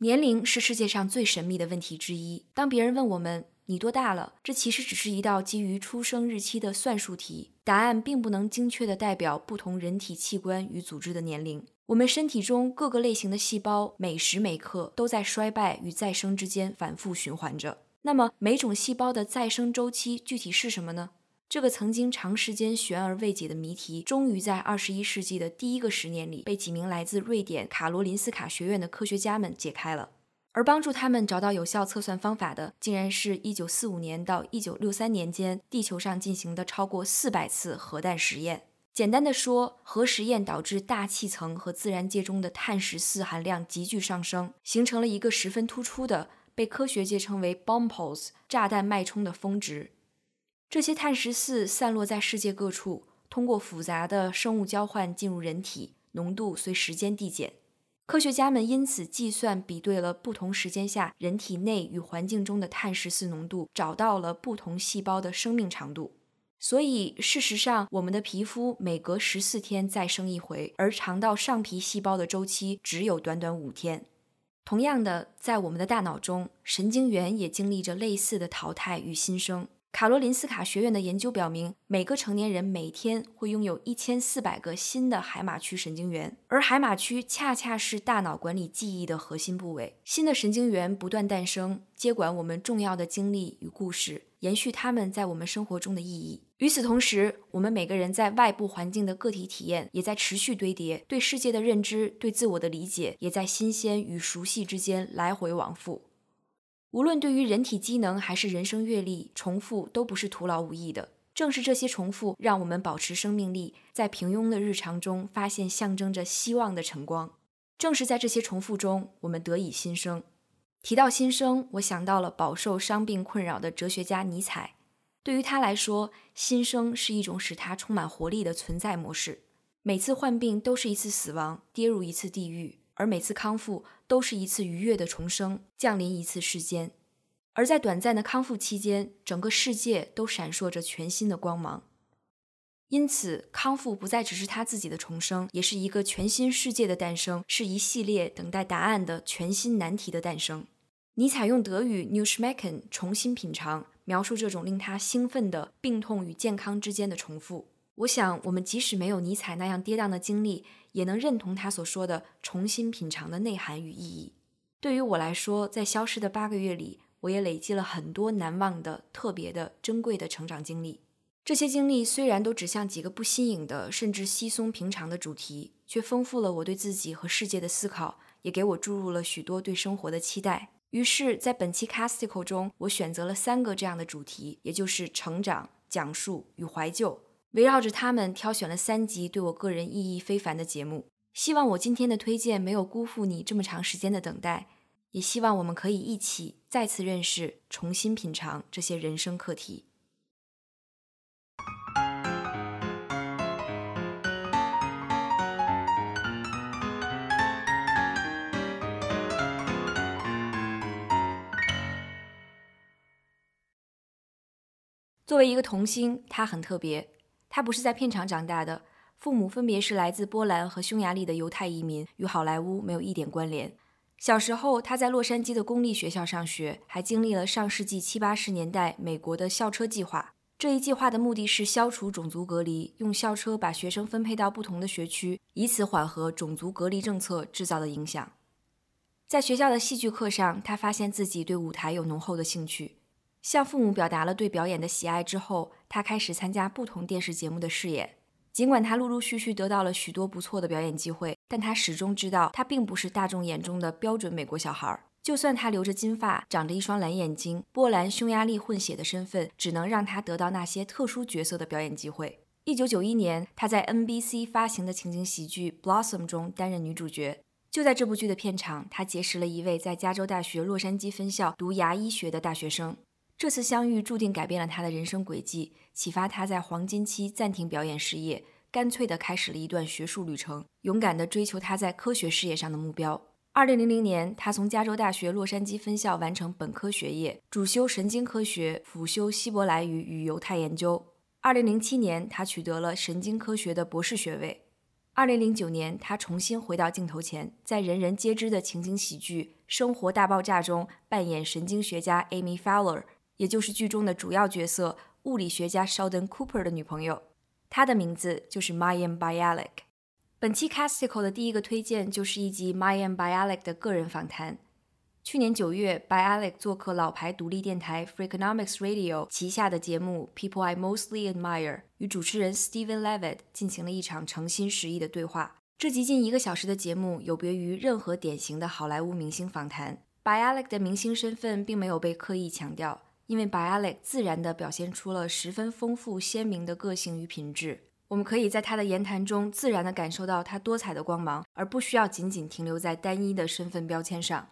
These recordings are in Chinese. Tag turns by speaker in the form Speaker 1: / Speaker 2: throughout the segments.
Speaker 1: 年龄是世界上最神秘的问题之一。当别人问我们“你多大了”，这其实只是一道基于出生日期的算术题，答案并不能精确地代表不同人体器官与组织的年龄。我们身体中各个类型的细胞每时每刻都在衰败与再生之间反复循环着。那么，每种细胞的再生周期具体是什么呢？这个曾经长时间悬而未解的谜题，终于在二十一世纪的第一个十年里，被几名来自瑞典卡罗林斯卡学院的科学家们解开了。而帮助他们找到有效测算方法的，竟然是一九四五年到一九六三年间地球上进行的超过四百次核弹实验。简单的说，核实验导致大气层和自然界中的碳十四含量急剧上升，形成了一个十分突出的，被科学界称为 “bomb holes” 炸弹脉冲的峰值。这些碳十四散落在世界各处，通过复杂的生物交换进入人体，浓度随时间递减。科学家们因此计算比对了不同时间下人体内与环境中的碳十四浓度，找到了不同细胞的生命长度。所以，事实上，我们的皮肤每隔十四天再生一回，而肠道上皮细胞的周期只有短短五天。同样的，在我们的大脑中，神经元也经历着类似的淘汰与新生。卡罗林斯卡学院的研究表明，每个成年人每天会拥有一千四百个新的海马区神经元，而海马区恰恰是大脑管理记忆的核心部位。新的神经元不断诞生，接管我们重要的经历与故事，延续他们在我们生活中的意义。与此同时，我们每个人在外部环境的个体体验也在持续堆叠，对世界的认知、对自我的理解，也在新鲜与熟悉之间来回往复。无论对于人体机能还是人生阅历，重复都不是徒劳无益的。正是这些重复，让我们保持生命力，在平庸的日常中发现象征着希望的晨光。正是在这些重复中，我们得以新生。提到新生，我想到了饱受伤病困扰的哲学家尼采。对于他来说，新生是一种使他充满活力的存在模式。每次患病都是一次死亡，跌入一次地狱。而每次康复都是一次愉悦的重生，降临一次世间。而在短暂的康复期间，整个世界都闪烁着全新的光芒。因此，康复不再只是他自己的重生，也是一个全新世界的诞生，是一系列等待答案的全新难题的诞生。尼采用德语 “new schmecken” 重新品尝，描述这种令他兴奋的病痛与健康之间的重复。我想，我们即使没有尼采那样跌宕的经历。也能认同他所说的重新品尝的内涵与意义。对于我来说，在消失的八个月里，我也累积了很多难忘的、特别的、珍贵的成长经历。这些经历虽然都指向几个不新颖的，甚至稀松平常的主题，却丰富了我对自己和世界的思考，也给我注入了许多对生活的期待。于是，在本期 Casticle 中，我选择了三个这样的主题，也就是成长、讲述与怀旧。围绕着他们挑选了三集对我个人意义非凡的节目，希望我今天的推荐没有辜负你这么长时间的等待，也希望我们可以一起再次认识、重新品尝这些人生课题。作为一个童星，他很特别。他不是在片场长大的，父母分别是来自波兰和匈牙利的犹太移民，与好莱坞没有一点关联。小时候，他在洛杉矶的公立学校上学，还经历了上世纪七八十年代美国的校车计划。这一计划的目的是消除种族隔离，用校车把学生分配到不同的学区，以此缓和种族隔离政策制造的影响。在学校的戏剧课上，他发现自己对舞台有浓厚的兴趣。向父母表达了对表演的喜爱之后，他开始参加不同电视节目的试演。尽管他陆陆续续得到了许多不错的表演机会，但他始终知道他并不是大众眼中的标准美国小孩。就算他留着金发，长着一双蓝眼睛，波兰匈牙利混血的身份，只能让他得到那些特殊角色的表演机会。一九九一年，他在 NBC 发行的情景喜剧《Blossom》中担任女主角。就在这部剧的片场，他结识了一位在加州大学洛杉矶分校读牙医学的大学生。这次相遇注定改变了他的人生轨迹，启发他在黄金期暂停表演事业，干脆地开始了一段学术旅程，勇敢地追求他在科学事业上的目标。二零零零年，他从加州大学洛杉矶分校完成本科学业，主修神经科学，辅修希伯来语与犹太研究。二零零七年，他取得了神经科学的博士学位。二零零九年，他重新回到镜头前，在人人皆知的情景喜剧《生活大爆炸》中扮演神经学家 Amy Fowler，也就是剧中的主要角色物理学家 Sheldon Cooper 的女朋友。她的名字就是 Mayim Bialik。本期 Casticle 的第一个推荐就是一集 Mayim Bialik 的个人访谈。去年九月，Bialik 做客老牌独立电台 Freakonomics Radio 旗下的节目 People I Mostly Admire，与主持人 Steven Levitt 进行了一场诚心实意的对话。这集近一个小时的节目有别于任何典型的好莱坞明星访谈。Bialik 的明星身份并没有被刻意强调，因为 Bialik 自然地表现出了十分丰富鲜明的个性与品质。我们可以在他的言谈中自然地感受到他多彩的光芒，而不需要仅仅停留在单一的身份标签上。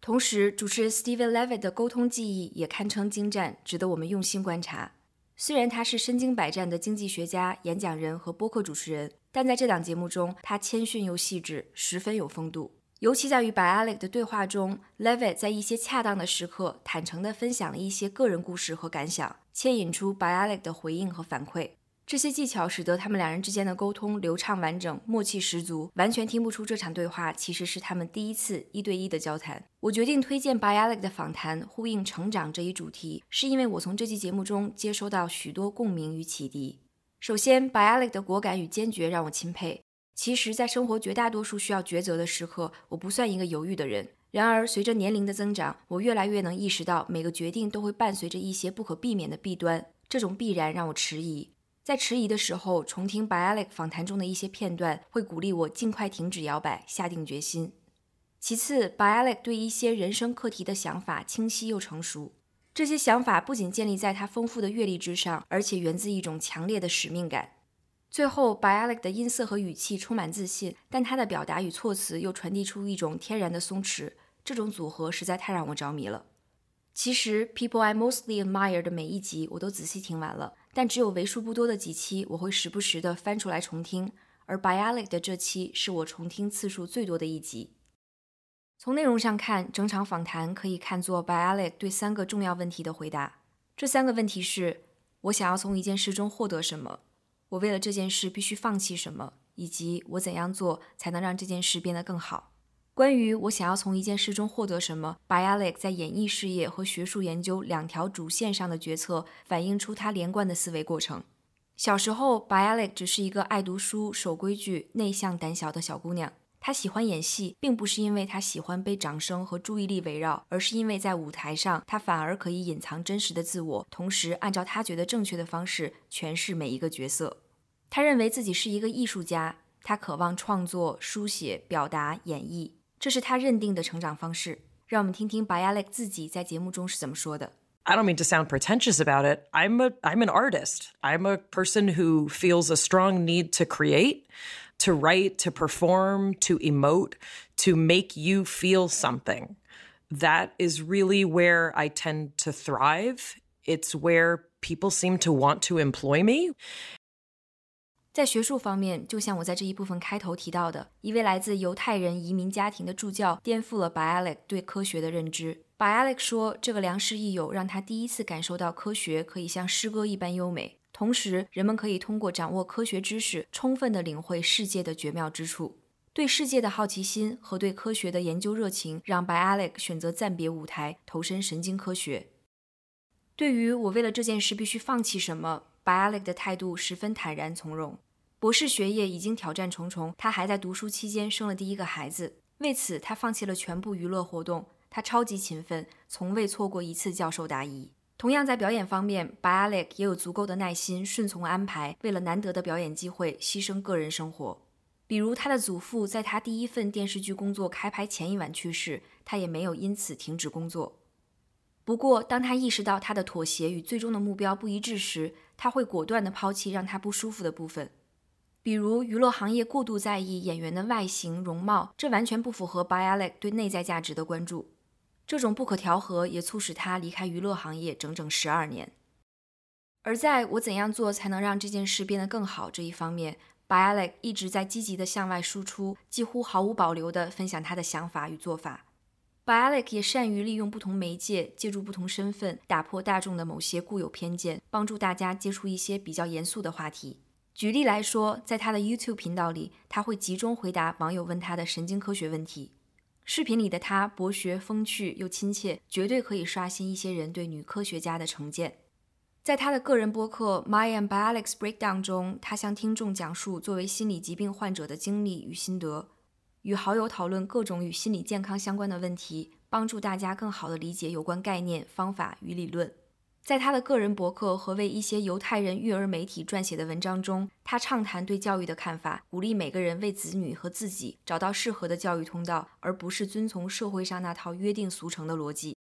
Speaker 1: 同时，主持人 Steven Levitt 的沟通技艺也堪称精湛，值得我们用心观察。虽然他是身经百战的经济学家、演讲人和播客主持人，但在这档节目中，他谦逊又细致，十分有风度。尤其在与 Bialik 的对话中，Levitt 在一些恰当的时刻，坦诚地分享了一些个人故事和感想，牵引出 Bialik 的回应和反馈。这些技巧使得他们两人之间的沟通流畅完整，默契十足，完全听不出这场对话其实是他们第一次一对一的交谈。我决定推荐 Bialik 的访谈，呼应成长这一主题，是因为我从这期节目中接收到许多共鸣与启迪。首先，Bialik 的果敢与坚决让我钦佩。其实，在生活绝大多数需要抉择的时刻，我不算一个犹豫的人。然而，随着年龄的增长，我越来越能意识到，每个决定都会伴随着一些不可避免的弊端。这种必然让我迟疑。在迟疑的时候，重听 Bialik 访谈中的一些片段，会鼓励我尽快停止摇摆，下定决心。其次，Bialik 对一些人生课题的想法清晰又成熟，这些想法不仅建立在他丰富的阅历之上，而且源自一种强烈的使命感。最后，Bialik 的音色和语气充满自信，但他的表达与措辞又传递出一种天然的松弛，这种组合实在太让我着迷了。其实，People I Mostly Admire 的每一集我都仔细听完了。但只有为数不多的几期，我会时不时的翻出来重听，而 Bialik 的这期是我重听次数最多的一集。从内容上看，整场访谈可以看作 Bialik 对三个重要问题的回答。这三个问题是：我想要从一件事中获得什么？我为了这件事必须放弃什么？以及我怎样做才能让这件事变得更好？关于我想要从一件事中获得什么，Bialik 在演艺事业和学术研究两条主线上的决策，反映出他连贯的思维过程。小时候，Bialik 只是一个爱读书、守规矩、内向胆小的小姑娘。她喜欢演戏，并不是因为她喜欢被掌声和注意力围绕，而是因为在舞台上，她反而可以隐藏真实的自我，同时按照她觉得正确的方式诠释每一个角色。她认为自己是一个艺术家，她渴望创作、书写、表达、演绎。这是他认定的成长方式。让我们听听 Bialik 自己在节目中是怎么说的。
Speaker 2: I don't mean to sound pretentious about it. I'm a I'm an artist. I'm a person who feels a strong need to create, to write, to perform, to emote, to make you feel something. That is really where I tend to thrive. It's where people seem to want to employ me.
Speaker 1: 在学术方面，就像我在这一部分开头提到的，一位来自犹太人移民家庭的助教颠覆了 Bialik 对科学的认知。Bialik 说，这个良师益友让他第一次感受到科学可以像诗歌一般优美， 同时人们可以通过掌握科学知识，充分地领会世界的绝妙之处。对世界的好奇心和对科学的研究热情，让 Bialik 选择暂别舞台，投身神经科学。对于我为了这件事必须放弃什么，Bialik 的态度十分坦然从容。博士学业已经挑战重重，他还在读书期间生了第一个孩子，为此他放弃了全部娱乐活动。他超级勤奋，从未错过一次教授答疑。同样在表演方面，Bialik 也有足够的耐心，顺从安排，为了难得的表演机会牺牲个人生活。比如他的祖父在他第一份电视剧工作开拍前一晚去世，他也没有因此停止工作。不过，当他意识到他的妥协与最终的目标不一致时，他会果断地抛弃让他不舒服的部分。比如娱乐行业过度在意演员的外形容貌，这完全不符合 Bialik 对内在价值的关注。这种不可调和也促使他离开娱乐行业整整十二年。而在我怎样做才能让这件事变得更好这一方面，Bialik 一直在积极地向外输出，几乎毫无保留地分享他的想法与做法。Bialik 也善于利用不同媒介，借助不同身份，打破大众的某些固有偏见，帮助大家接触一些比较严肃的话题。举例来说，在他的 YouTube 频道里，他会集中回答网友问他的神经科学问题。视频里的她博学、风趣又亲切，绝对可以刷新一些人对女科学家的成见。在她的个人播客《My and Alex Breakdown》中，她向听众讲述作为心理疾病患者的经历与心得，与好友讨论各种与心理健康相关的问题，帮助大家更好地理解有关概念、方法与理论。在他的个人博客和为一些犹太人育儿媒体撰写的文章中，他畅谈对教育的看法，鼓励每个人为子女和自己找到适合的教育通道，而不是遵从社会上那套约定俗成的逻辑。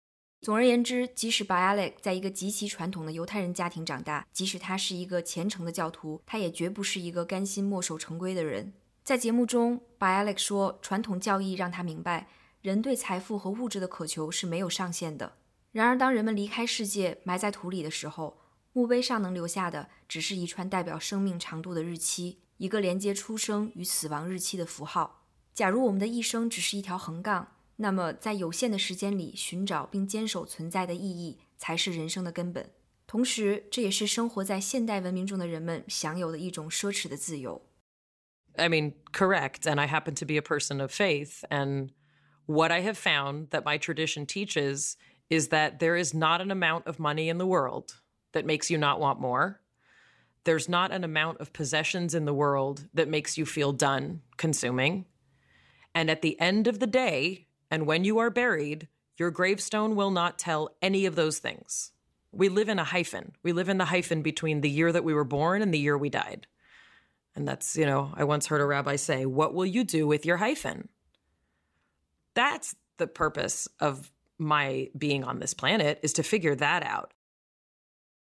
Speaker 1: 总而言之，即使 Bialik 在一个极其传统的犹太人家庭长大，即使他是一个虔诚的教徒，他也绝不是一个甘心墨守成规的人。在节目中，Bialik 说，传统教义让他明白，人对财富和物质的渴求是没有上限的。然而，当人们离开世界，埋在土里的时候，墓碑上能留下的只是一串代表生命长度的日期，一个连接出生与死亡日期的符号。假如我们的一生只是一条横杠，那么在有限的时间里寻找并坚守存在的意义，才是人生的根本。同时，这也是生活在现代文明中的人们享有的一种奢侈的自由。
Speaker 2: I mean, correct. And I happen to be a person of faith. And what I have found that my tradition teaches is that there is not an amount of money in the world that makes you not want more. There's not an amount of possessions in the world that makes you feel done consuming. And at the end of the day, and when you are buried, your gravestone will not tell any of those things. We live in a hyphen. We live in the hyphen between the year that we were born and the year we died. And that's, you know, I once heard a rabbi say, What will you do with your hyphen? That's the purpose of my being on this planet is to figure that out.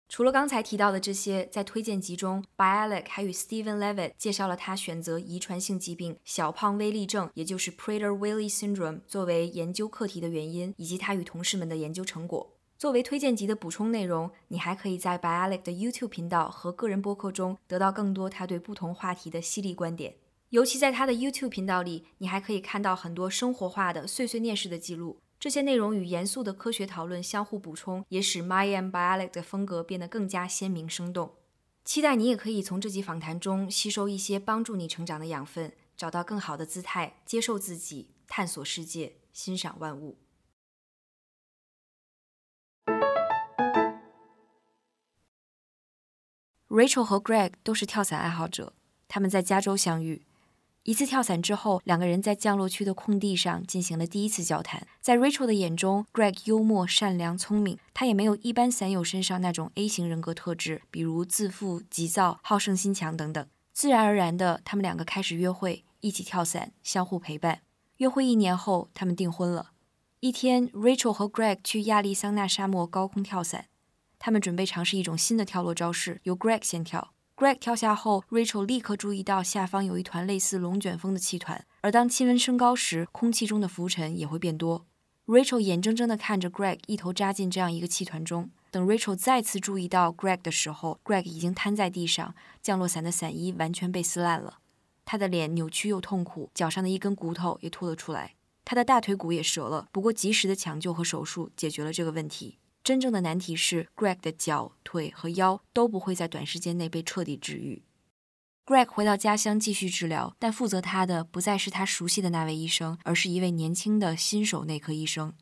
Speaker 1: 除了刚才提到的这些，在推荐集中，Bialik 还与 Stephen Levitt 介绍了他选择遗传性疾病小胖威利症，也就是 Prader-Willi syndrome 作为研究课题的原因，以及他与同事们的研究成果。作为推荐集的补充内容，你还可以在 Bialik 的 YouTube 频道和个人播客中得到更多他对不同话题的犀利观点。尤其在他的 YouTube 频道里，你还可以看到很多生活化的碎碎念式的记录。这些内容与严肃的科学讨论相互补充，也使 My and Bialik 的风格变得更加鲜明生动。期待你也可以从这集访谈中吸收一些帮助你成长的养分，找到更好的姿态，接受自己，探索世界，欣赏万物。Rachel 和 Greg 都是跳伞爱好者，他们在加州相遇。一次跳伞之后，两个人在降落区的空地上进行了第一次交谈。在 Rachel 的眼中，Greg 幽默、善良、聪明，他也没有一般伞友身上那种 A 型人格特质，比如自负、急躁、好胜心强等等。自然而然的，他们两个开始约会，一起跳伞，相互陪伴。约会一年后，他们订婚了。一天，Rachel 和 Greg 去亚利桑那沙漠高空跳伞，他们准备尝试一种新的跳落招式，由 Greg 先跳。Greg 跳下后，Rachel 立刻注意到下方有一团类似龙卷风的气团，而当气温升高时，空气中的浮尘也会变多。Rachel 眼睁睁地看着 Greg 一头扎进这样一个气团中。等 Rachel 再次注意到 Greg 的时候，Greg 已经瘫在地上，降落伞的伞衣完全被撕烂了，他的脸扭曲又痛苦，脚上的一根骨头也凸了出来，他的大腿骨也折了。不过及时的抢救和手术解决了这个问题。真正的难题是，Greg 的脚、腿和腰都不会在短时间内被彻底治愈。Greg 回到家乡继续治疗，但负责他的不再是他熟悉的那位医生，而是一位年轻的新手内科医生。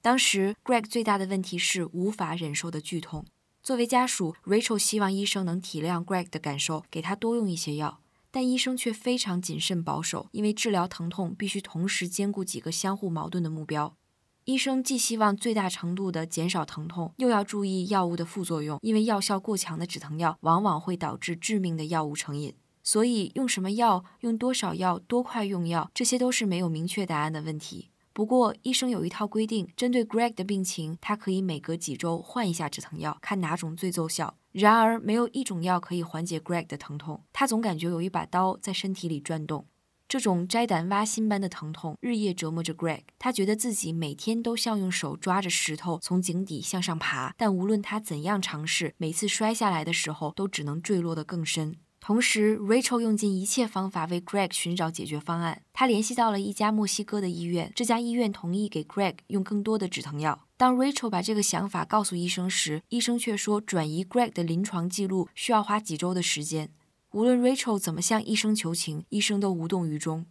Speaker 1: 当时，Greg 最大的问题是无法忍受的剧痛。作为家属，Rachel 希望医生能体谅 Greg 的感受，给他多用一些药，但医生却非常谨慎保守，因为治疗疼痛必须同时兼顾几个相互矛盾的目标。医生既希望最大程度地减少疼痛，又要注意药物的副作用，因为药效过强的止疼药往往会导致致命的药物成瘾。所以，用什么药、用多少药、多快用药，这些都是没有明确答案的问题。不过，医生有一套规定，针对 Greg 的病情，他可以每隔几周换一下止疼药，看哪种最奏效。然而，没有一种药可以缓解 Greg 的疼痛，他总感觉有一把刀在身体里转动。这种摘胆挖心般的疼痛日夜折磨着 Greg，他觉得自己每天都像用手抓着石头从井底向上爬，但无论他怎样尝试，每次摔下来的时候都只能坠落得更深。同时，Rachel 用尽一切方法为 Greg 寻找解决方案。他联系到了一家墨西哥的医院，这家医院同意给 Greg 用更多的止疼药。当 Rachel 把这个想法告诉医生时，医生却说转移 Greg 的临床记录需要花几周的时间。无论 Rachel 怎么向医生求情，医生都无动于衷。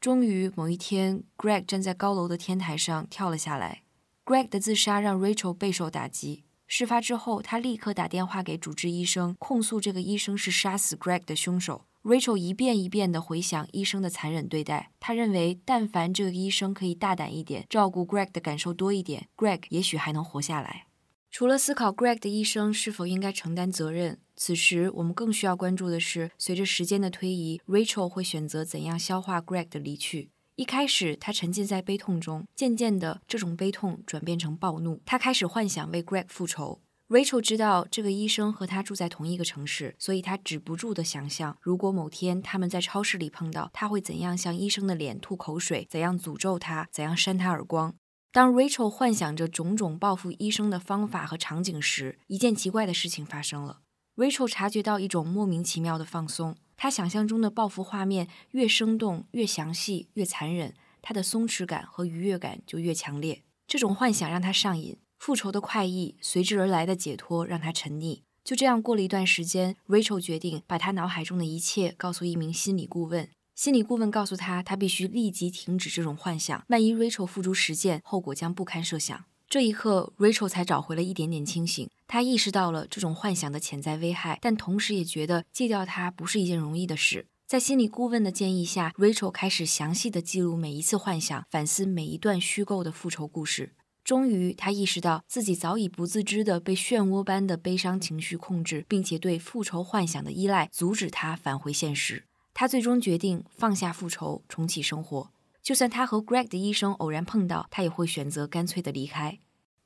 Speaker 1: 终于某一天，Greg 站在高楼的天台上跳了下来。Greg 的自杀让 Rachel 备受打击。事发之后，他立刻打电话给主治医生，控诉这个医生是杀死 Greg 的凶手。Rachel 一遍一遍地回想医生的残忍对待，他认为但凡这个医生可以大胆一点，照顾 Greg 的感受多一点，Greg 也许还能活下来。除了思考 Greg 的医生是否应该承担责任，此时我们更需要关注的是，随着时间的推移，Rachel 会选择怎样消化 Greg 的离去。一开始，他沉浸在悲痛中，渐渐的，这种悲痛转变成暴怒。他开始幻想为 Greg 复仇。Rachel 知道这个医生和他住在同一个城市，所以他止不住的想象，如果某天他们在超市里碰到，他会怎样向医生的脸吐口水，怎样诅咒他，怎样扇他耳光。当 Rachel 幻想着种种报复医生的方法和场景时，一件奇怪的事情发生了。Rachel 察觉到一种莫名其妙的放松。他想象中的报复画面越生动、越详细、越残忍，他的松弛感和愉悦感就越强烈。这种幻想让他上瘾，复仇的快意随之而来的解脱让他沉溺。就这样过了一段时间，Rachel 决定把他脑海中的一切告诉一名心理顾问。心理顾问告诉他，他必须立即停止这种幻想，万一 Rachel 付诸实践，后果将不堪设想。这一刻，Rachel 才找回了一点点清醒。她意识到了这种幻想的潜在危害，但同时也觉得戒掉它不是一件容易的事。在心理顾问的建议下，Rachel 开始详细的记录每一次幻想，反思每一段虚构的复仇故事。终于，她意识到自己早已不自知的被漩涡般的悲伤情绪控制，并且对复仇幻想的依赖阻止她返回现实。她最终决定放下复仇，重启生活。就算他和 Greg 的医生偶然碰到，他也会选择干脆的离开。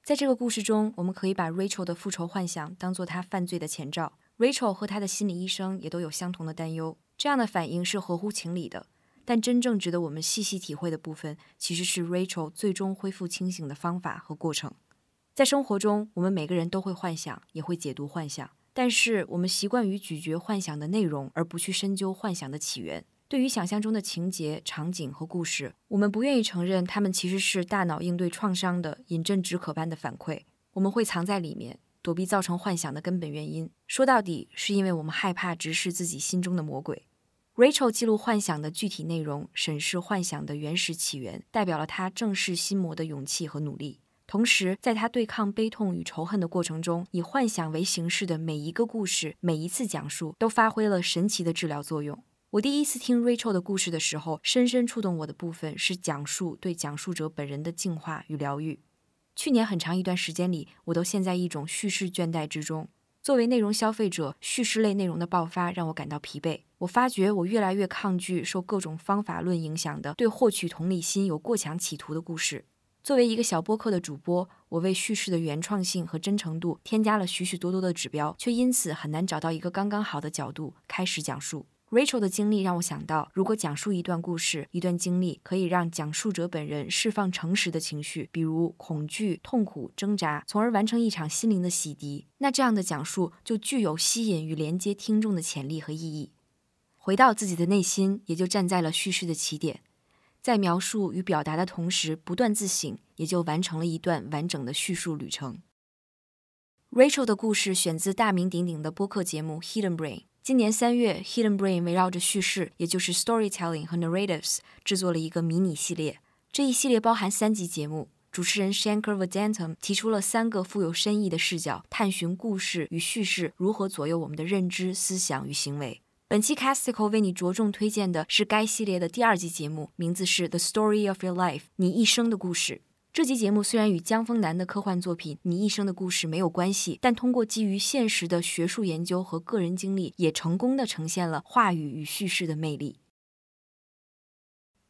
Speaker 1: 在这个故事中，我们可以把 Rachel 的复仇幻想当做他犯罪的前兆。Rachel 和她的心理医生也都有相同的担忧，这样的反应是合乎情理的。但真正值得我们细细体会的部分，其实是 Rachel 最终恢复清醒的方法和过程。在生活中，我们每个人都会幻想，也会解读幻想，但是我们习惯于咀嚼幻想的内容，而不去深究幻想的起源。对于想象中的情节、场景和故事，我们不愿意承认它们其实是大脑应对创伤的饮鸩止渴般的反馈。我们会藏在里面，躲避造成幻想的根本原因。说到底，是因为我们害怕直视自己心中的魔鬼。Rachel 记录幻想的具体内容，审视幻想的原始起源，代表了他正视心魔的勇气和努力。同时，在他对抗悲痛与仇恨的过程中，以幻想为形式的每一个故事、每一次讲述，都发挥了神奇的治疗作用。我第一次听 Rachel 的故事的时候，深深触动我的部分是讲述对讲述者本人的净化与疗愈。去年很长一段时间里，我都陷在一种叙事倦怠之中。作为内容消费者，叙事类内容的爆发让我感到疲惫。我发觉我越来越抗拒受各种方法论影响的对获取同理心有过强企图的故事。作为一个小播客的主播，我为叙事的原创性和真诚度添加了许许多多的指标，却因此很难找到一个刚刚好的角度开始讲述。Rachel 的经历让我想到，如果讲述一段故事、一段经历，可以让讲述者本人释放诚实的情绪，比如恐惧、痛苦、挣扎，从而完成一场心灵的洗涤，那这样的讲述就具有吸引与连接听众的潜力和意义。回到自己的内心，也就站在了叙事的起点，在描述与表达的同时不断自省，也就完成了一段完整的叙述旅程。Rachel 的故事选自大名鼎鼎的播客节目《Hidden Brain》。今年三月，Hidden Brain 围绕着叙事，也就是 storytelling 和 narratives，制作了一个迷你系列。这一系列包含三集节目。主持人 Shankar Vedantam 提出了三个富有深意的视角，探寻故事与叙事如何左右我们的认知、思想与行为。本期 Casticle 为你着重推荐的是该系列的第二集节目，名字是 The Story of Your Life，你一生的故事。这集节目虽然与江峰南的科幻作品《你一生的故事》没有关系，但通过基于现实的学术研究和个人经历，也成功的呈现了话语与叙事的魅力。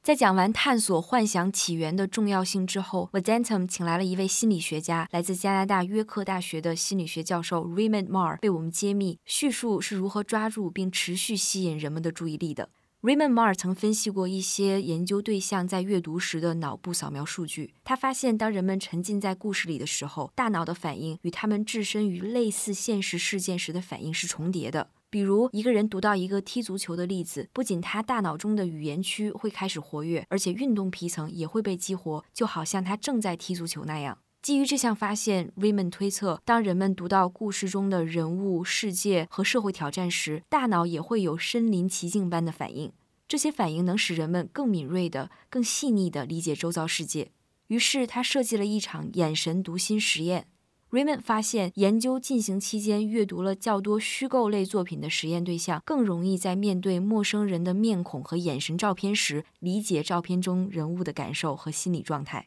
Speaker 1: 在讲完探索幻想起源的重要性之后 v a d a n t u m 请来了一位心理学家，来自加拿大约克大学的心理学教授 Raymond Mar，为我们揭秘叙述是如何抓住并持续吸引人们的注意力的。Raymond Mar 曾分析过一些研究对象在阅读时的脑部扫描数据。他发现，当人们沉浸在故事里的时候，大脑的反应与他们置身于类似现实事件时的反应是重叠的。比如，一个人读到一个踢足球的例子，不仅他大脑中的语言区会开始活跃，而且运动皮层也会被激活，就好像他正在踢足球那样。基于这项发现，Raymond 推测，当人们读到故事中的人物、世界和社会挑战时，大脑也会有身临其境般的反应。这些反应能使人们更敏锐的、更细腻地理解周遭世界。于是，他设计了一场眼神读心实验。Raymond 发现，研究进行期间阅读了较多虚构类作品的实验对象，更容易在面对陌生人的面孔和眼神照片时，理解照片中人物的感受和心理状态。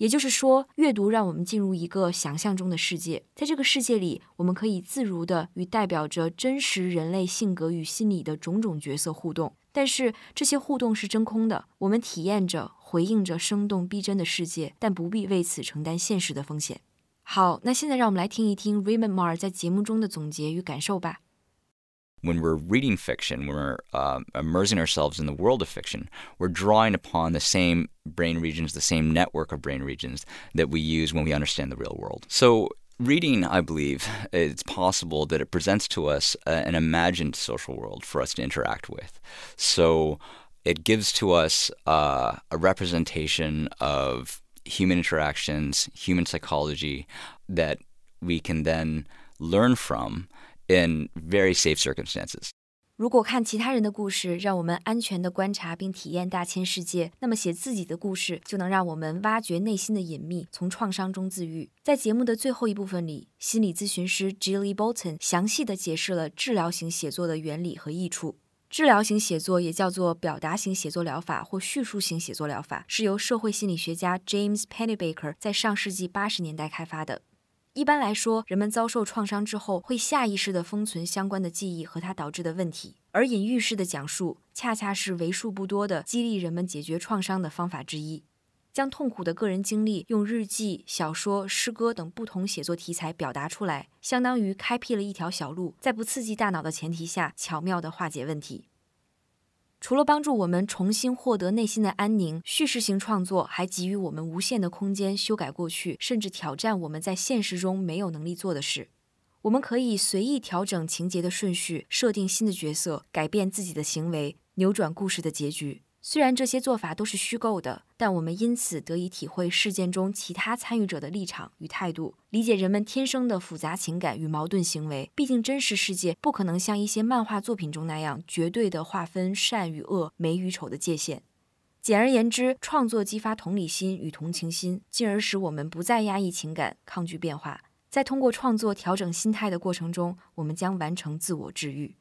Speaker 1: 也就是说，阅读让我们进入一个想象中的世界，在这个世界里，我们可以自如地与代表着真实人类性格与心理的种种角色互动。但是，这些互动是真空的，我们体验着、回应着生动逼真的世界，但不必为此承担现实的风险。好，那现在让我们来听一听 Raymond Mar 在节目中的总结与感受吧。
Speaker 3: When we're reading fiction, when we're uh, immersing ourselves in the world of fiction, we're drawing upon the same brain regions, the same network of brain regions that we use when we understand the real world. So, reading, I believe, it's possible that it presents to us an imagined social world for us to interact with. So, it gives to us uh, a representation of human interactions, human psychology that we can then learn from in very safe circumstances.
Speaker 1: 如果看其他人的故事，让我们安全地观察并体验大千世界，那么写自己的故事就能让我们挖掘内心的隐秘，从创伤中自愈。在节目的最后一部分里，心理咨询师 Jilly Bolton 详细地解释了治疗型写作的原理和益处。治疗型写作也叫做表达型写作疗法或叙述型写作疗法，是由社会心理学家 James Pennebaker 在上世纪八十年代开发的。一般来说，人们遭受创伤之后会下意识地封存相关的记忆和它导致的问题，而隐喻式的讲述恰恰是为数不多的激励人们解决创伤的方法之一。将痛苦的个人经历用日记、小说、诗歌等不同写作题材表达出来，相当于开辟了一条小路，在不刺激大脑的前提下，巧妙地化解问题。除了帮助我们重新获得内心的安宁，叙事型创作还给予我们无限的空间，修改过去，甚至挑战我们在现实中没有能力做的事。我们可以随意调整情节的顺序，设定新的角色，改变自己的行为，扭转故事的结局。虽然这些做法都是虚构的，但我们因此得以体会事件中其他参与者的立场与态度，理解人们天生的复杂情感与矛盾行为。毕竟，真实世界不可能像一些漫画作品中那样绝对的划分善与恶、美与丑的界限。简而言之，创作激发同理心与同情心，进而使我们不再压抑情感、抗拒变化。在通过创作调整心态的过程中，我们将完成自我治愈。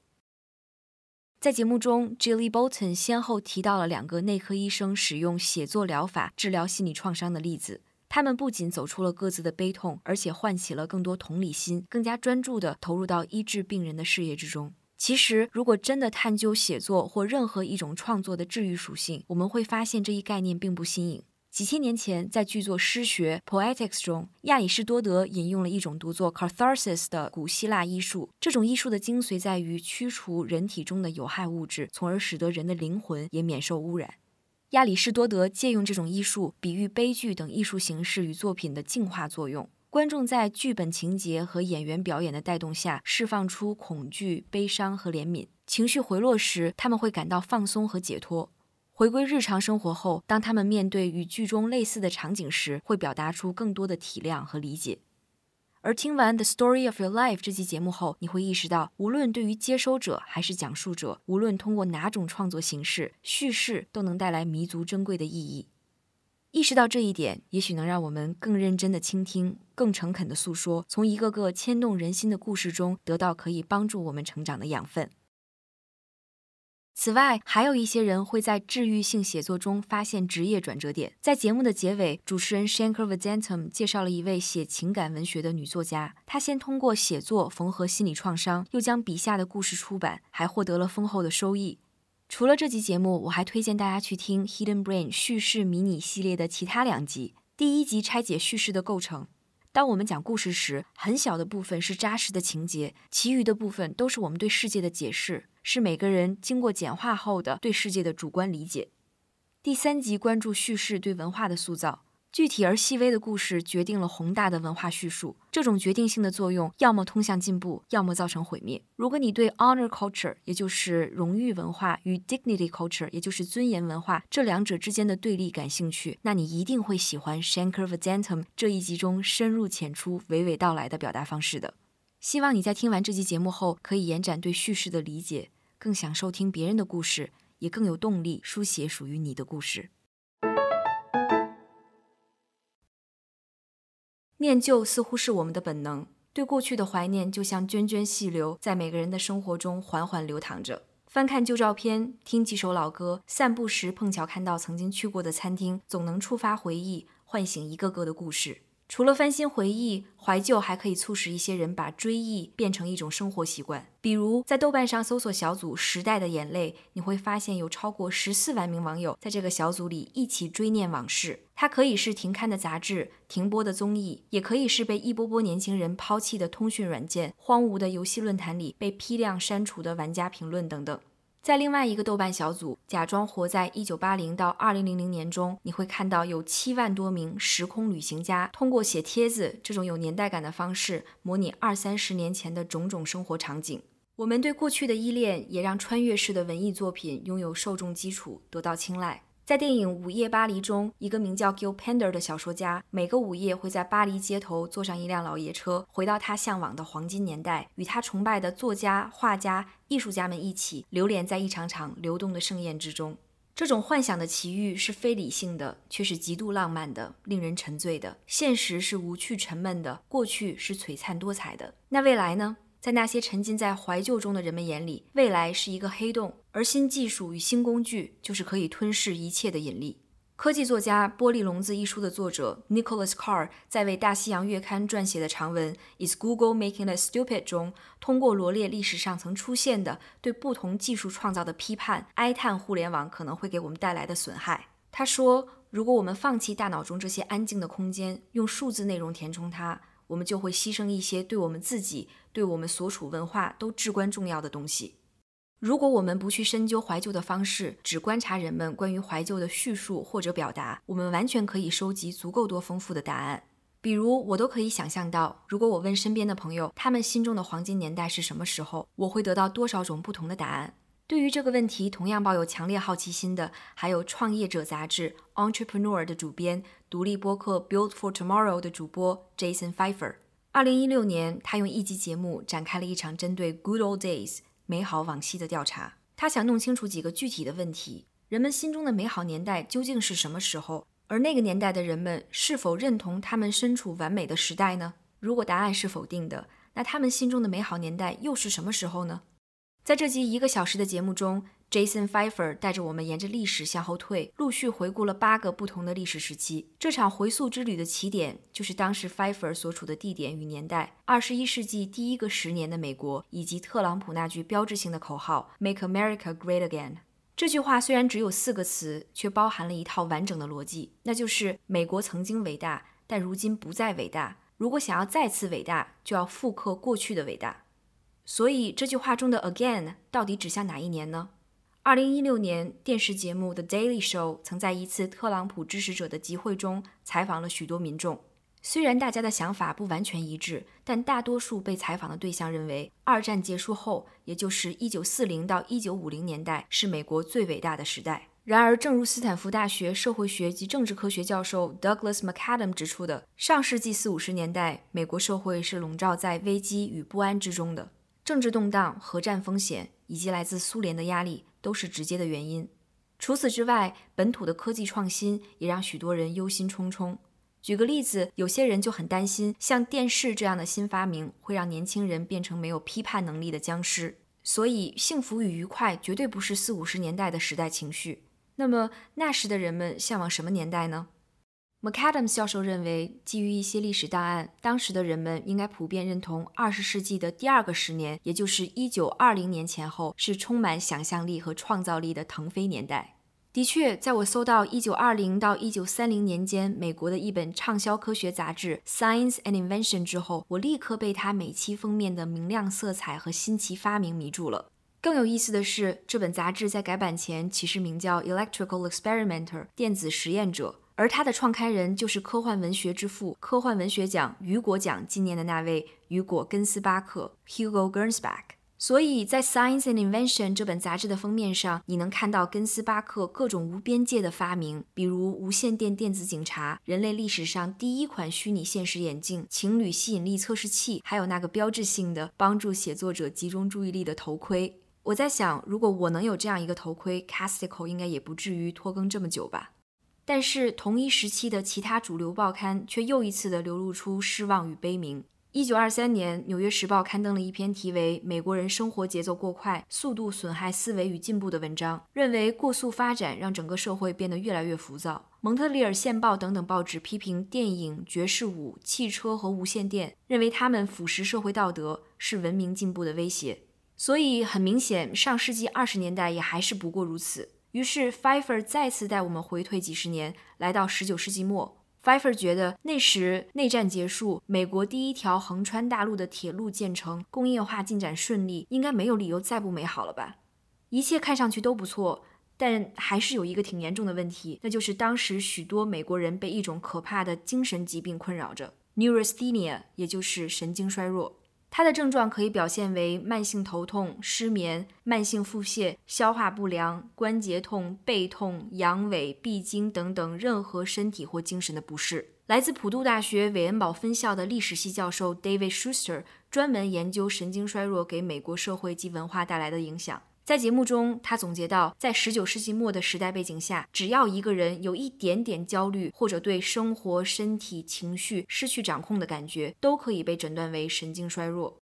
Speaker 1: 在节目中，Jilly Bolton 先后提到了两个内科医生使用写作疗法治疗心理创伤的例子。他们不仅走出了各自的悲痛，而且唤起了更多同理心，更加专注地投入到医治病人的事业之中。其实，如果真的探究写作或任何一种创作的治愈属性，我们会发现这一概念并不新颖。几千年前，在剧作《诗学》（Poetics） 中，亚里士多德引用了一种读作 catharsis 的古希腊医术。这种医术的精髓在于驱除人体中的有害物质，从而使得人的灵魂也免受污染。亚里士多德借用这种医术，比喻悲剧等艺术形式与作品的净化作用。观众在剧本情节和演员表演的带动下，释放出恐惧、悲伤和怜悯。情绪回落时，他们会感到放松和解脱。回归日常生活后，当他们面对与剧中类似的场景时，会表达出更多的体谅和理解。而听完《The Story of Your Life》这期节目后，你会意识到，无论对于接收者还是讲述者，无论通过哪种创作形式，叙事都能带来弥足珍贵的意义。意识到这一点，也许能让我们更认真地倾听，更诚恳地诉说，从一个个牵动人心的故事中，得到可以帮助我们成长的养分。此外，还有一些人会在治愈性写作中发现职业转折点。在节目的结尾，主持人 Shankar Vedantam 介绍了一位写情感文学的女作家。她先通过写作缝合心理创伤，又将笔下的故事出版，还获得了丰厚的收益。除了这集节目，我还推荐大家去听 Hidden Brain 叙事迷你系列的其他两集。第一集拆解叙事的构成。当我们讲故事时，很小的部分是扎实的情节，其余的部分都是我们对世界的解释。是每个人经过简化后的对世界的主观理解。第三集关注叙事对文化的塑造，具体而细微的故事决定了宏大的文化叙述，这种决定性的作用要么通向进步，要么造成毁灭。如果你对 honor culture，也就是荣誉文化，与 dignity culture，也就是尊严文化这两者之间的对立感兴趣，那你一定会喜欢 Shankar Vedantam 这一集中深入浅出、娓娓道来的表达方式的。希望你在听完这期节目后，可以延展对叙事的理解，更享受听别人的故事，也更有动力书写属于你的故事。念旧似乎是我们的本能，对过去的怀念就像涓涓细流，在每个人的生活中缓缓流淌着。翻看旧照片，听几首老歌，散步时碰巧看到曾经去过的餐厅，总能触发回忆，唤醒一个个的故事。除了翻新回忆，怀旧还可以促使一些人把追忆变成一种生活习惯。比如，在豆瓣上搜索小组“时代的眼泪”，你会发现有超过十四万名网友在这个小组里一起追念往事。它可以是停刊的杂志、停播的综艺，也可以是被一波波年轻人抛弃的通讯软件、荒芜的游戏论坛里被批量删除的玩家评论等等。在另外一个豆瓣小组，假装活在一九八零到二零零零年中，你会看到有七万多名时空旅行家通过写帖子这种有年代感的方式，模拟二三十年前的种种生活场景。我们对过去的依恋，也让穿越式的文艺作品拥有受众基础，得到青睐。在电影《午夜巴黎》中，一个名叫 Gil Pender 的小说家，每个午夜会在巴黎街头坐上一辆老爷车，回到他向往的黄金年代，与他崇拜的作家、画家、艺术家们一起流连在一场场流动的盛宴之中。这种幻想的奇遇是非理性的，却是极度浪漫的，令人沉醉的。现实是无趣沉闷的，过去是璀璨多彩的。那未来呢？在那些沉浸在怀旧中的人们眼里，未来是一个黑洞，而新技术与新工具就是可以吞噬一切的引力。科技作家《玻璃笼子》一书的作者 Nicholas Carr 在为《大西洋月刊》撰写的长文《Is Google Making Us Stupid》中，通过罗列历史上曾出现的对不同技术创造的批判，哀叹互联网可能会给我们带来的损害。他说：“如果我们放弃大脑中这些安静的空间，用数字内容填充它。”我们就会牺牲一些对我们自己、对我们所处文化都至关重要的东西。如果我们不去深究怀旧的方式，只观察人们关于怀旧的叙述或者表达，我们完全可以收集足够多丰富的答案。比如，我都可以想象到，如果我问身边的朋友，他们心中的黄金年代是什么时候，我会得到多少种不同的答案。对于这个问题，同样抱有强烈好奇心的，还有《创业者》杂志《Entrepreneur》的主编、独立播客《Build for Tomorrow》的主播 Jason Pfeiffer。二零一六年，他用一集节目展开了一场针对 “Good Old Days” 美好往昔的调查。他想弄清楚几个具体的问题：人们心中的美好年代究竟是什么时候？而那个年代的人们是否认同他们身处完美的时代呢？如果答案是否定的，那他们心中的美好年代又是什么时候呢？在这集一个小时的节目中，Jason Pfeiffer 带着我们沿着历史向后退，陆续回顾了八个不同的历史时期。这场回溯之旅的起点就是当时 Pfeiffer 所处的地点与年代——二十一世纪第一个十年的美国，以及特朗普那句标志性的口号 “Make America Great Again”。这句话虽然只有四个词，却包含了一套完整的逻辑，那就是美国曾经伟大，但如今不再伟大。如果想要再次伟大，就要复刻过去的伟大。所以这句话中的 again 到底指向哪一年呢？二零一六年，电视节目 The Daily Show 曾在一次特朗普支持者的集会中采访了许多民众。虽然大家的想法不完全一致，但大多数被采访的对象认为，二战结束后，也就是一九四零到一九五零年代，是美国最伟大的时代。然而，正如斯坦福大学社会学及政治科学教授 Douglas McAdam 指出的，上世纪四五十年代，美国社会是笼罩在危机与不安之中的。政治动荡、核战风险以及来自苏联的压力都是直接的原因。除此之外，本土的科技创新也让许多人忧心忡忡。举个例子，有些人就很担心，像电视这样的新发明会让年轻人变成没有批判能力的僵尸。所以，幸福与愉快绝对不是四五十年代的时代情绪。那么，那时的人们向往什么年代呢 McAdam 教授认为，基于一些历史档案，当时的人们应该普遍认同二十世纪的第二个十年，也就是一九二零年前后，是充满想象力和创造力的腾飞年代。的确，在我搜到一九二零到一九三零年间美国的一本畅销科学杂志《Science and Invention》之后，我立刻被它每期封面的明亮色彩和新奇发明迷住了。更有意思的是，这本杂志在改版前其实名叫《Electrical Experimenter》电子实验者。而他的创刊人就是科幻文学之父、科幻文学奖雨果奖纪念的那位雨果·根斯巴克 （Hugo Gernsback）。所以在《Science and Invention》这本杂志的封面上，你能看到根斯巴克各种无边界的发明，比如无线电电子警察、人类历史上第一款虚拟现实眼镜、情侣吸引力测试器，还有那个标志性的帮助写作者集中注意力的头盔。我在想，如果我能有这样一个头盔，Casticle 应该也不至于拖更这么久吧。但是同一时期的其他主流报刊却又一次的流露出失望与悲鸣。一九二三年，《纽约时报》刊登了一篇题为《美国人生活节奏过快，速度损害思维与进步》的文章，认为过速发展让整个社会变得越来越浮躁。《蒙特利尔线报》等等报纸批评电影、爵士舞、汽车和无线电，认为它们腐蚀社会道德，是文明进步的威胁。所以很明显，上世纪二十年代也还是不过如此。于是，Pfeiffer 再次带我们回退几十年，来到十九世纪末。Pfeiffer 觉得那时内战结束，美国第一条横穿大陆的铁路建成，工业化进展顺利，应该没有理由再不美好了吧？一切看上去都不错，但还是有一个挺严重的问题，那就是当时许多美国人被一种可怕的精神疾病困扰着，neurasthenia，也就是神经衰弱。它的症状可以表现为慢性头痛、失眠、慢性腹泻、消化不良、关节痛、背痛、阳痿、闭经等等任何身体或精神的不适。来自普渡大学韦恩堡分校的历史系教授 David Schuster 专门研究神经衰弱给美国社会及文化带来的影响。在节目中，他总结到，在19世纪末的时代背景下，只要一个人有一点点焦虑，或者对生活、身体、情绪失去掌控的感觉，都可以被诊断为神经衰弱。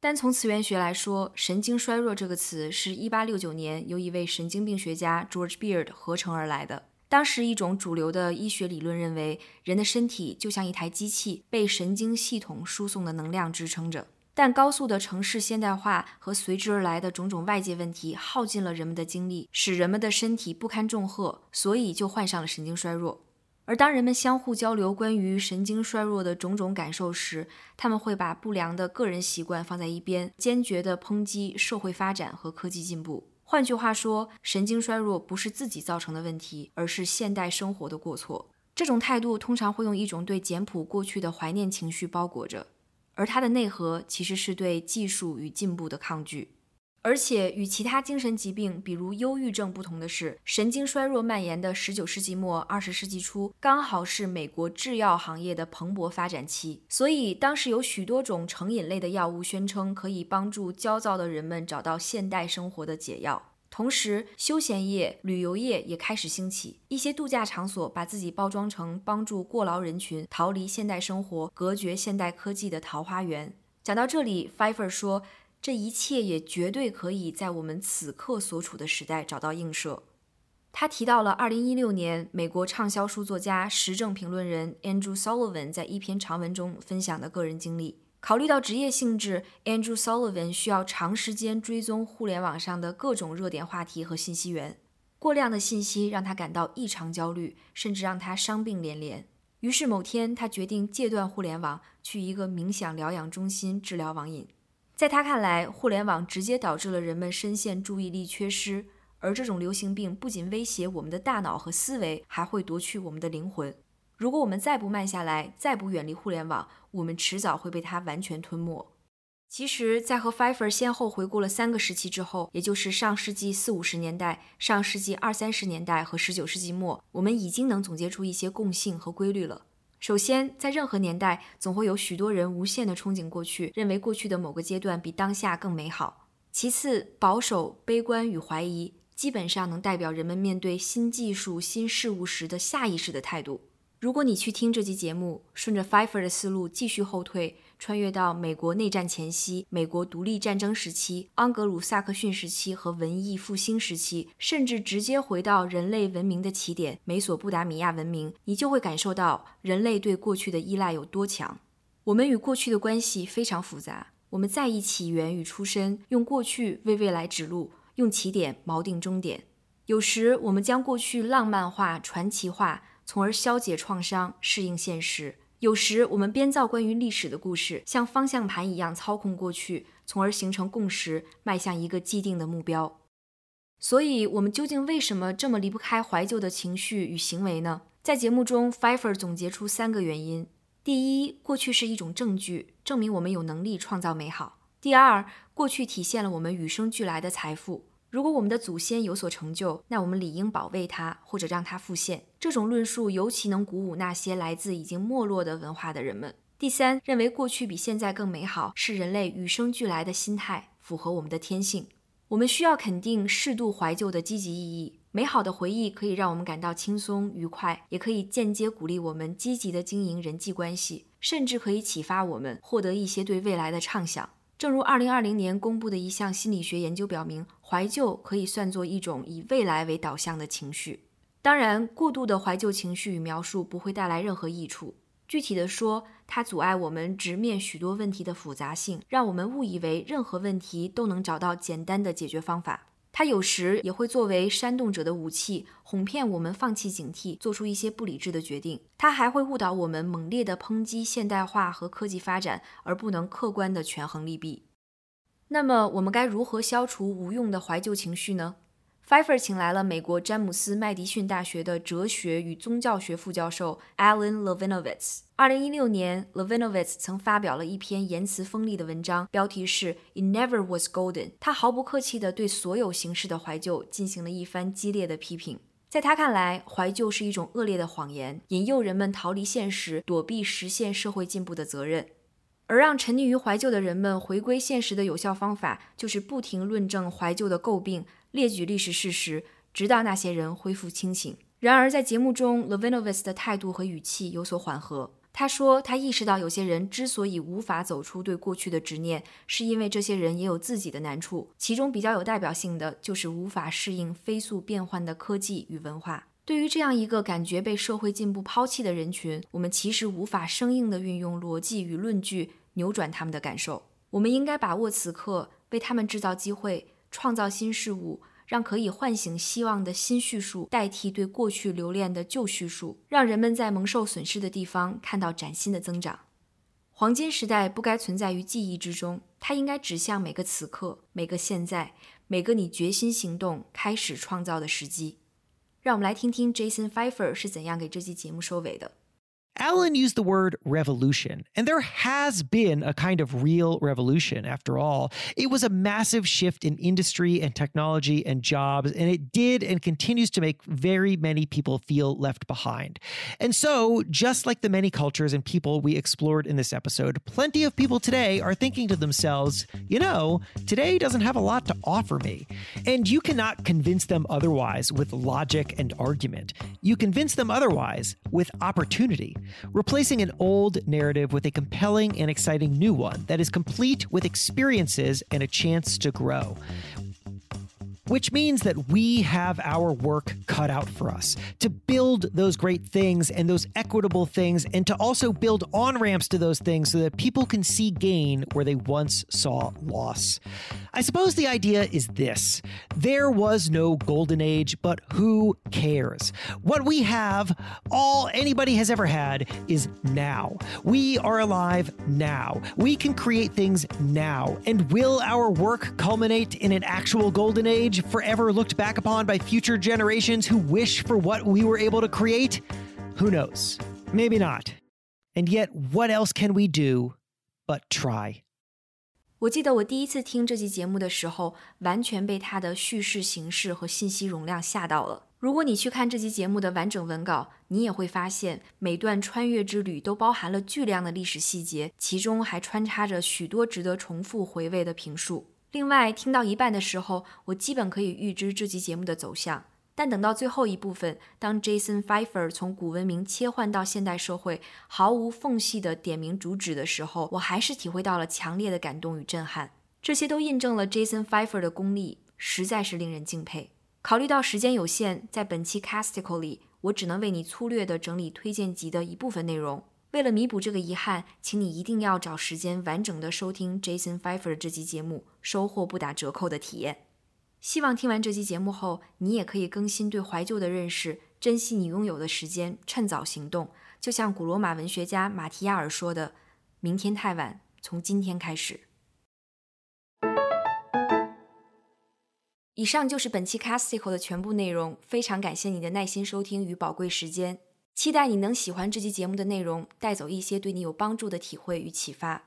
Speaker 1: 单从词源学来说，“神经衰弱”这个词是一八六九年由一位神经病学家 George Beard 合成而来的。当时，一种主流的医学理论认为，人的身体就像一台机器，被神经系统输送的能量支撑着。但高速的城市现代化和随之而来的种种外界问题耗尽了人们的精力，使人们的身体不堪重荷，所以就患上了神经衰弱。而当人们相互交流关于神经衰弱的种种感受时，他们会把不良的个人习惯放在一边，坚决地抨击社会发展和科技进步。换句话说，神经衰弱不是自己造成的问题，而是现代生活的过错。这种态度通常会用一种对简朴过去的怀念情绪包裹着。而它的内核其实是对技术与进步的抗拒，而且与其他精神疾病，比如忧郁症不同的是，神经衰弱蔓延的十九世纪末二十世纪初，刚好是美国制药行业的蓬勃发展期，所以当时有许多种成瘾类的药物宣称可以帮助焦躁的人们找到现代生活的解药。同时，休闲业、旅游业也开始兴起。一些度假场所把自己包装成帮助过劳人群逃离现代生活、隔绝现代科技的桃花源。讲到这里，Fifer 说：“这一切也绝对可以在我们此刻所处的时代找到映射。”他提到了2016年美国畅销书作家、时政评论人 Andrew Sullivan 在一篇长文中分享的个人经历。考虑到职业性质，Andrew Sullivan 需要长时间追踪互联网上的各种热点话题和信息源。过量的信息让他感到异常焦虑，甚至让他伤病连连。于是某天，他决定戒断互联网，去一个冥想疗养中心治疗网瘾。在他看来，互联网直接导致了人们深陷注意力缺失，而这种流行病不仅威胁我们的大脑和思维，还会夺去我们的灵魂。如果我们再不慢下来，再不远离互联网，我们迟早会被它完全吞没。其实，在和 Fifer 先后回顾了三个时期之后，也就是上世纪四五十年代、上世纪二三十年代和十九世纪末，我们已经能总结出一些共性和规律了。首先，在任何年代，总会有许多人无限地憧憬过去，认为过去的某个阶段比当下更美好。其次，保守、悲观与怀疑基本上能代表人们面对新技术、新事物时的下意识的态度。如果你去听这期节目，顺着 Fifer 的思路继续后退，穿越到美国内战前夕、美国独立战争时期、盎格鲁撒克逊时期和文艺复兴时期，甚至直接回到人类文明的起点——美索不达米亚文明，你就会感受到人类对过去的依赖有多强。我们与过去的关系非常复杂，我们在意起源与出身，用过去为未来指路，用起点锚定终点。有时我们将过去浪漫化、传奇化。从而消解创伤，适应现实。有时我们编造关于历史的故事，像方向盘一样操控过去，从而形成共识，迈向一个既定的目标。所以，我们究竟为什么这么离不开怀旧的情绪与行为呢？在节目中，Fifer 总结出三个原因：第一，过去是一种证据，证明我们有能力创造美好；第二，过去体现了我们与生俱来的财富。如果我们的祖先有所成就，那我们理应保卫它，或者让它复现。这种论述尤其能鼓舞那些来自已经没落的文化的人们。第三，认为过去比现在更美好，是人类与生俱来的心态，符合我们的天性。我们需要肯定适度怀旧的积极意义。美好的回忆可以让我们感到轻松愉快，也可以间接鼓励我们积极的经营人际关系，甚至可以启发我们获得一些对未来的畅想。正如2020年公布的一项心理学研究表明，怀旧可以算作一种以未来为导向的情绪。当然，过度的怀旧情绪与描述不会带来任何益处。具体的说，它阻碍我们直面许多问题的复杂性，让我们误以为任何问题都能找到简单的解决方法。它有时也会作为煽动者的武器，哄骗我们放弃警惕，做出一些不理智的决定。它还会误导我们猛烈地抨击现代化和科技发展，而不能客观地权衡利弊。那么，我们该如何消除无用的怀旧情绪呢 Fiffer 请来了美国詹姆斯麦迪逊大学的哲学与宗教学副教授 Alan Levinovitz。二零一六年，Levinovitz 曾发表了一篇言辞锋利的文章，标题是 "It Never Was Golden"。他毫不客气地对所有形式的怀旧进行了一番激烈的批评。在他看来，怀旧是一种恶劣的谎言，引诱人们逃离现实，躲避实现社会进步的责任。而让沉溺于怀旧的人们回归现实的有效方法，就是不停论证怀旧的诟病。列举历史事实，直到那些人恢复清醒。然而，在节目中，Levinovitz 的态度和语气有所缓和。他说，他意识到有些人之所以无法走出对过去的执念，是因为这些人也有自己的难处。其中比较有代表性的，就是无法适应飞速变换的科技与文化。对于这样一个感觉被社会进步抛弃的人群，我们其实无法生硬地运用逻辑与论据扭转他们的感受。我们应该把握此刻，为他们制造机会。创造新事物，让可以唤醒希望的新叙述代替对过去留恋的旧叙述，让人们在蒙受损失的地方看到崭新的增长。黄金时代不该存在于记忆之中，它应该指向每个此刻、每个现在、每个你决心行动、开始创造的时机。让我们来听听 Jason Pfeiffer 是怎样给这期节目收尾的。
Speaker 4: Alan used the word revolution, and there has been a kind of real revolution after all. It was a massive shift in industry and technology and jobs, and it did and continues to make very many people feel left behind. And so, just like the many cultures and people we explored in this episode, plenty of people today are thinking to themselves, you know, today doesn't have a lot to offer me. And you cannot convince them otherwise with logic and argument. You convince them otherwise with opportunity replacing an old narrative with a compelling and exciting new one that is complete with experiences and a chance to grow which means that we have our work cut out for us to build those great things and those equitable things, and to also build on ramps to those things so that people can see gain where they once saw loss. I suppose the idea is this there was no golden age, but who cares? What we have, all anybody has ever had, is now. We are alive now. We can create things now. And will our work culminate in an actual golden age? forever looked back upon by future generations who wish for what we were able to create? Who knows? Maybe not. And yet, what else can we do but try?
Speaker 1: 我记得我第一次听这期节目的时候，完全被它的叙事形式和信息容量吓到了。如果你去看这期节目的完整文稿，你也会发现每段穿越之旅都包含了巨量的历史细节，其中还穿插着许多值得重复回味的评述。 另外，听到一半的时候，我基本可以预知这集节目的走向。但等到最后一部分，当 Jason Pfeiffer 从古文明切换到现代社会，毫无缝隙地点明主旨的时候，我还是体会到了强烈的感动与震撼。这些都印证了 Jason Pfeiffer 的功力，实在是令人敬佩。考虑到时间有限，在本期 Casticle 里，我只能为你粗略地整理推荐集的一部分内容。为了弥补这个遗憾，请你一定要找时间完整的收听 Jason Pfeiffer 这期节目，收获不打折扣的体验。希望听完这期节目后，你也可以更新对怀旧的认识，珍惜你拥有的时间，趁早行动。就像古罗马文学家马提亚尔说的：“明天太晚，从今天开始。”以上就是本期 Casticle 的全部内容，非常感谢你的耐心收听与宝贵时间。期待你能喜欢这期节目的内容，带走一些对你有帮助的体会与启发。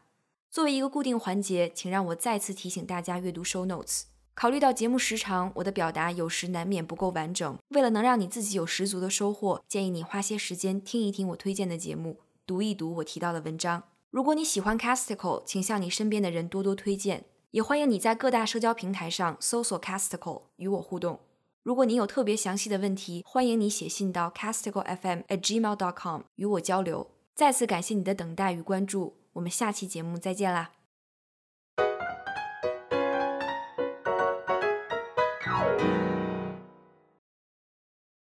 Speaker 1: 作为一个固定环节，请让我再次提醒大家阅读 show notes。考虑到节目时长，我的表达有时难免不够完整。为了能让你自己有十足的收获，建议你花些时间听一听我推荐的节目，读一读我提到的文章。如果你喜欢 Casticle，请向你身边的人多多推荐。也欢迎你在各大社交平台上搜索 Casticle 与我互动。如果你有特别详细的问题，欢迎你写信到 casticlefm@gmail.com 与我交流。再次感谢你的等待与关注，我们下期节目再见啦